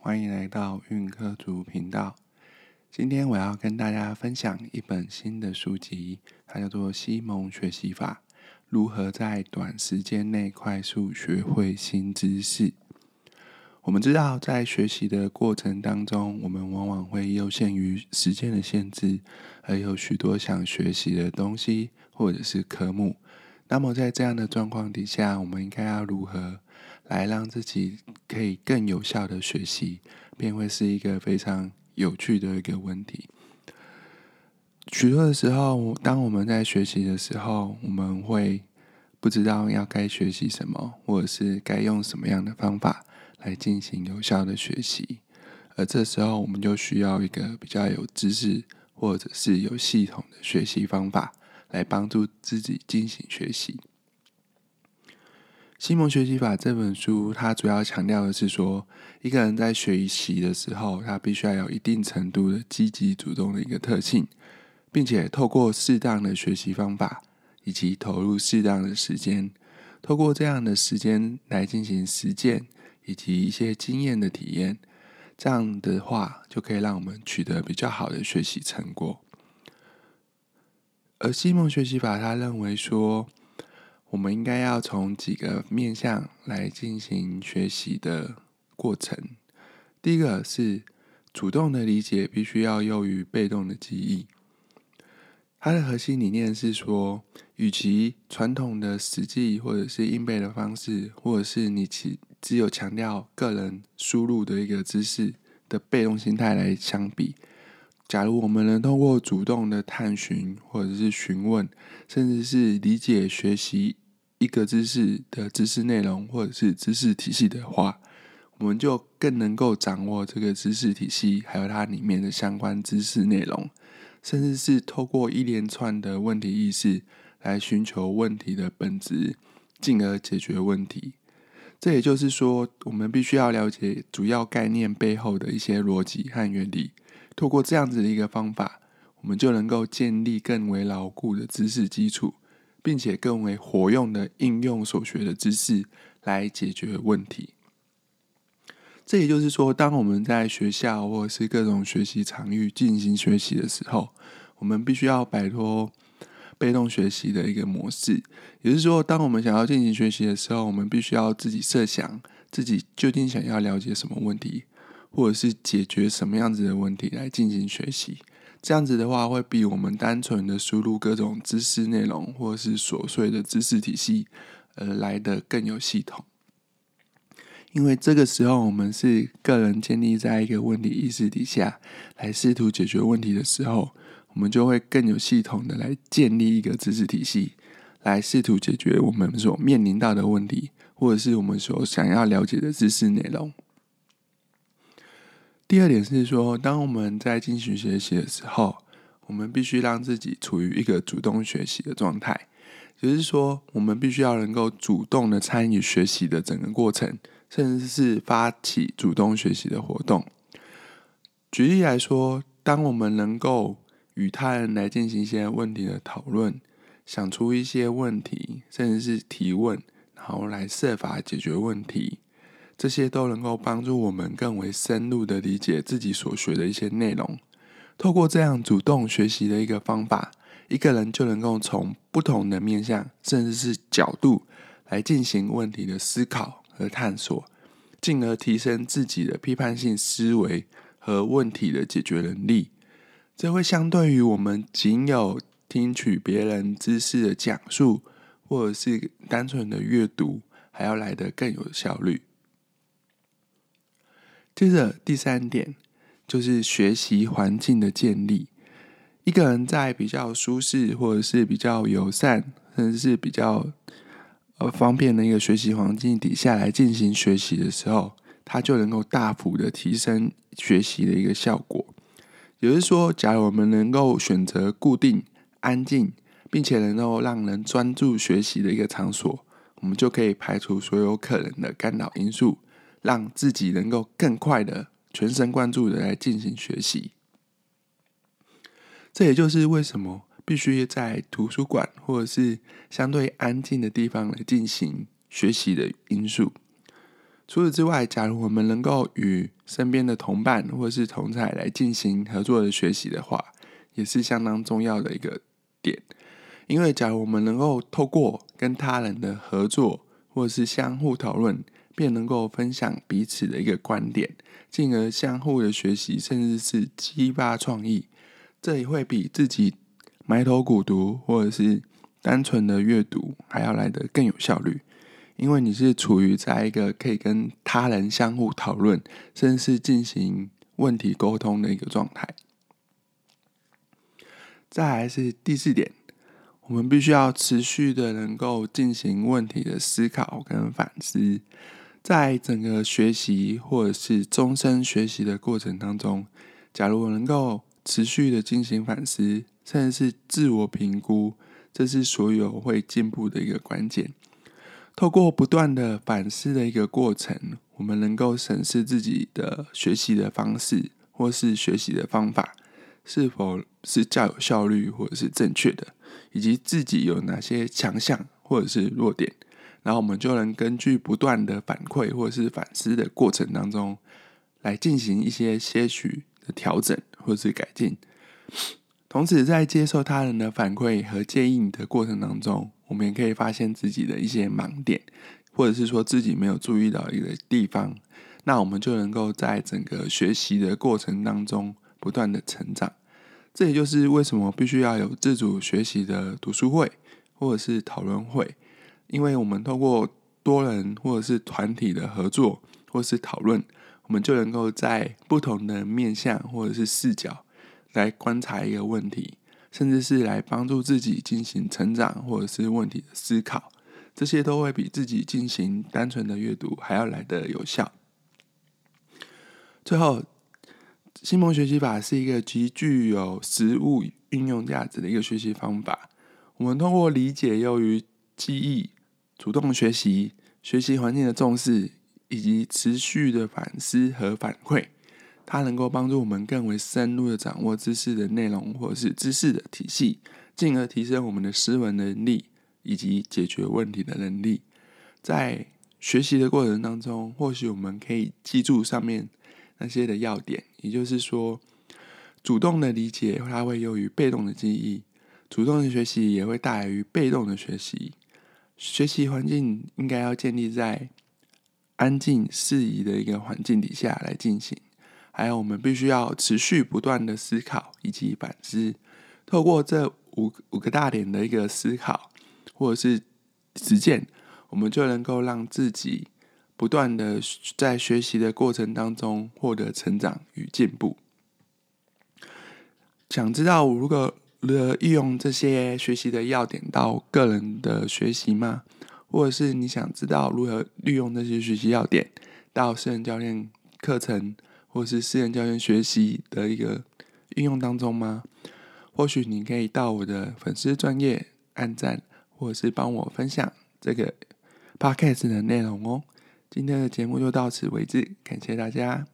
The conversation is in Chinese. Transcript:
欢迎来到运科族频道。今天我要跟大家分享一本新的书籍，它叫做《西蒙学习法：如何在短时间内快速学会新知识》。我们知道，在学习的过程当中，我们往往会优先于时间的限制，而有许多想学习的东西或者是科目。那么，在这样的状况底下，我们应该要如何？来让自己可以更有效的学习，便会是一个非常有趣的一个问题。许多的时候，当我们在学习的时候，我们会不知道要该学习什么，或者是该用什么样的方法来进行有效的学习。而这时候，我们就需要一个比较有知识或者是有系统的学习方法，来帮助自己进行学习。《西蒙学习法》这本书，它主要强调的是说，一个人在学习的时候，他必须要有一定程度的积极主动的一个特性，并且透过适当的学习方法，以及投入适当的时间，透过这样的时间来进行实践，以及一些经验的体验，这样的话就可以让我们取得比较好的学习成果。而西蒙学习法，他认为说。我们应该要从几个面向来进行学习的过程。第一个是主动的理解，必须要优于被动的记忆。它的核心理念是说，与其传统的实际或者是硬背的方式，或者是你只只有强调个人输入的一个知识的被动心态来相比。假如我们能通过主动的探寻，或者是询问，甚至是理解学习一个知识的知识内容，或者是知识体系的话，我们就更能够掌握这个知识体系，还有它里面的相关知识内容，甚至是透过一连串的问题意识来寻求问题的本质，进而解决问题。这也就是说，我们必须要了解主要概念背后的一些逻辑和原理。透过这样子的一个方法，我们就能够建立更为牢固的知识基础，并且更为活用的应用所学的知识来解决问题。这也就是说，当我们在学校或者是各种学习场域进行学习的时候，我们必须要摆脱被动学习的一个模式。也就是说，当我们想要进行学习的时候，我们必须要自己设想自己究竟想要了解什么问题。或者是解决什么样子的问题来进行学习，这样子的话会比我们单纯的输入各种知识内容或是琐碎的知识体系，呃，来的更有系统。因为这个时候我们是个人建立在一个问题意识底下来试图解决问题的时候，我们就会更有系统的来建立一个知识体系，来试图解决我们所面临到的问题，或者是我们所想要了解的知识内容。第二点是说，当我们在进行学习的时候，我们必须让自己处于一个主动学习的状态，就是说，我们必须要能够主动的参与学习的整个过程，甚至是发起主动学习的活动。举例来说，当我们能够与他人来进行一些问题的讨论，想出一些问题，甚至是提问，然后来设法解决问题。这些都能够帮助我们更为深入的理解自己所学的一些内容。透过这样主动学习的一个方法，一个人就能够从不同的面向，甚至是角度来进行问题的思考和探索，进而提升自己的批判性思维和问题的解决能力。这会相对于我们仅有听取别人知识的讲述，或者是单纯的阅读，还要来得更有效率。接着第三点就是学习环境的建立。一个人在比较舒适或者是比较友善，甚至是比较呃方便的一个学习环境底下来进行学习的时候，他就能够大幅的提升学习的一个效果。也就是说，假如我们能够选择固定、安静，并且能够让人专注学习的一个场所，我们就可以排除所有可能的干扰因素。让自己能够更快的全神贯注的来进行学习，这也就是为什么必须在图书馆或者是相对安静的地方来进行学习的因素。除此之外，假如我们能够与身边的同伴或者是同才来进行合作的学习的话，也是相当重要的一个点。因为假如我们能够透过跟他人的合作，或者是相互讨论，便能够分享彼此的一个观点，进而相互的学习，甚至是激发创意，这也会比自己埋头苦读或者是单纯的阅读还要来得更有效率。因为你是处于在一个可以跟他人相互讨论，甚至是进行问题沟通的一个状态。再来是第四点，我们必须要持续的能够进行问题的思考跟反思，在整个学习或者是终身学习的过程当中，假如我能够持续的进行反思，甚至是自我评估，这是所有会进步的一个关键。透过不断的反思的一个过程，我们能够审视自己的学习的方式，或是学习的方法是否是较有效率，或者是正确的，以及自己有哪些强项或者是弱点，然后我们就能根据不断的反馈或者是反思的过程当中，来进行一些些许的调整或是改进。同时，在接受他人的反馈和建议的过程当中，我们也可以发现自己的一些盲点，或者是说自己没有注意到一个地方，那我们就能够在整个学习的过程当中不断的成长。这也就是为什么必须要有自主学习的读书会或者是讨论会，因为我们透过多人或者是团体的合作或是讨论，我们就能够在不同的面向或者是视角。来观察一个问题，甚至是来帮助自己进行成长，或者是问题的思考，这些都会比自己进行单纯的阅读还要来的有效。最后，新蒙学习法是一个极具有实物运用价值的一个学习方法。我们通过理解由于记忆、主动学习、学习环境的重视，以及持续的反思和反馈。它能够帮助我们更为深入的掌握知识的内容，或是知识的体系，进而提升我们的思维能力以及解决问题的能力。在学习的过程当中，或许我们可以记住上面那些的要点，也就是说，主动的理解它会优于被动的记忆，主动的学习也会大于被动的学习。学习环境应该要建立在安静适宜的一个环境底下来进行。还有，我们必须要持续不断的思考以及反思，透过这五五个大点的一个思考或者是实践，我们就能够让自己不断的在学习的过程当中获得成长与进步。想知道如果如何运用这些学习的要点到个人的学习吗？或者是你想知道如何利用这些学习要点到私人教练课程？或是私人教练学习的一个应用当中吗？或许你可以到我的粉丝专业按赞，或者是帮我分享这个 podcast 的内容哦。今天的节目就到此为止，感谢大家。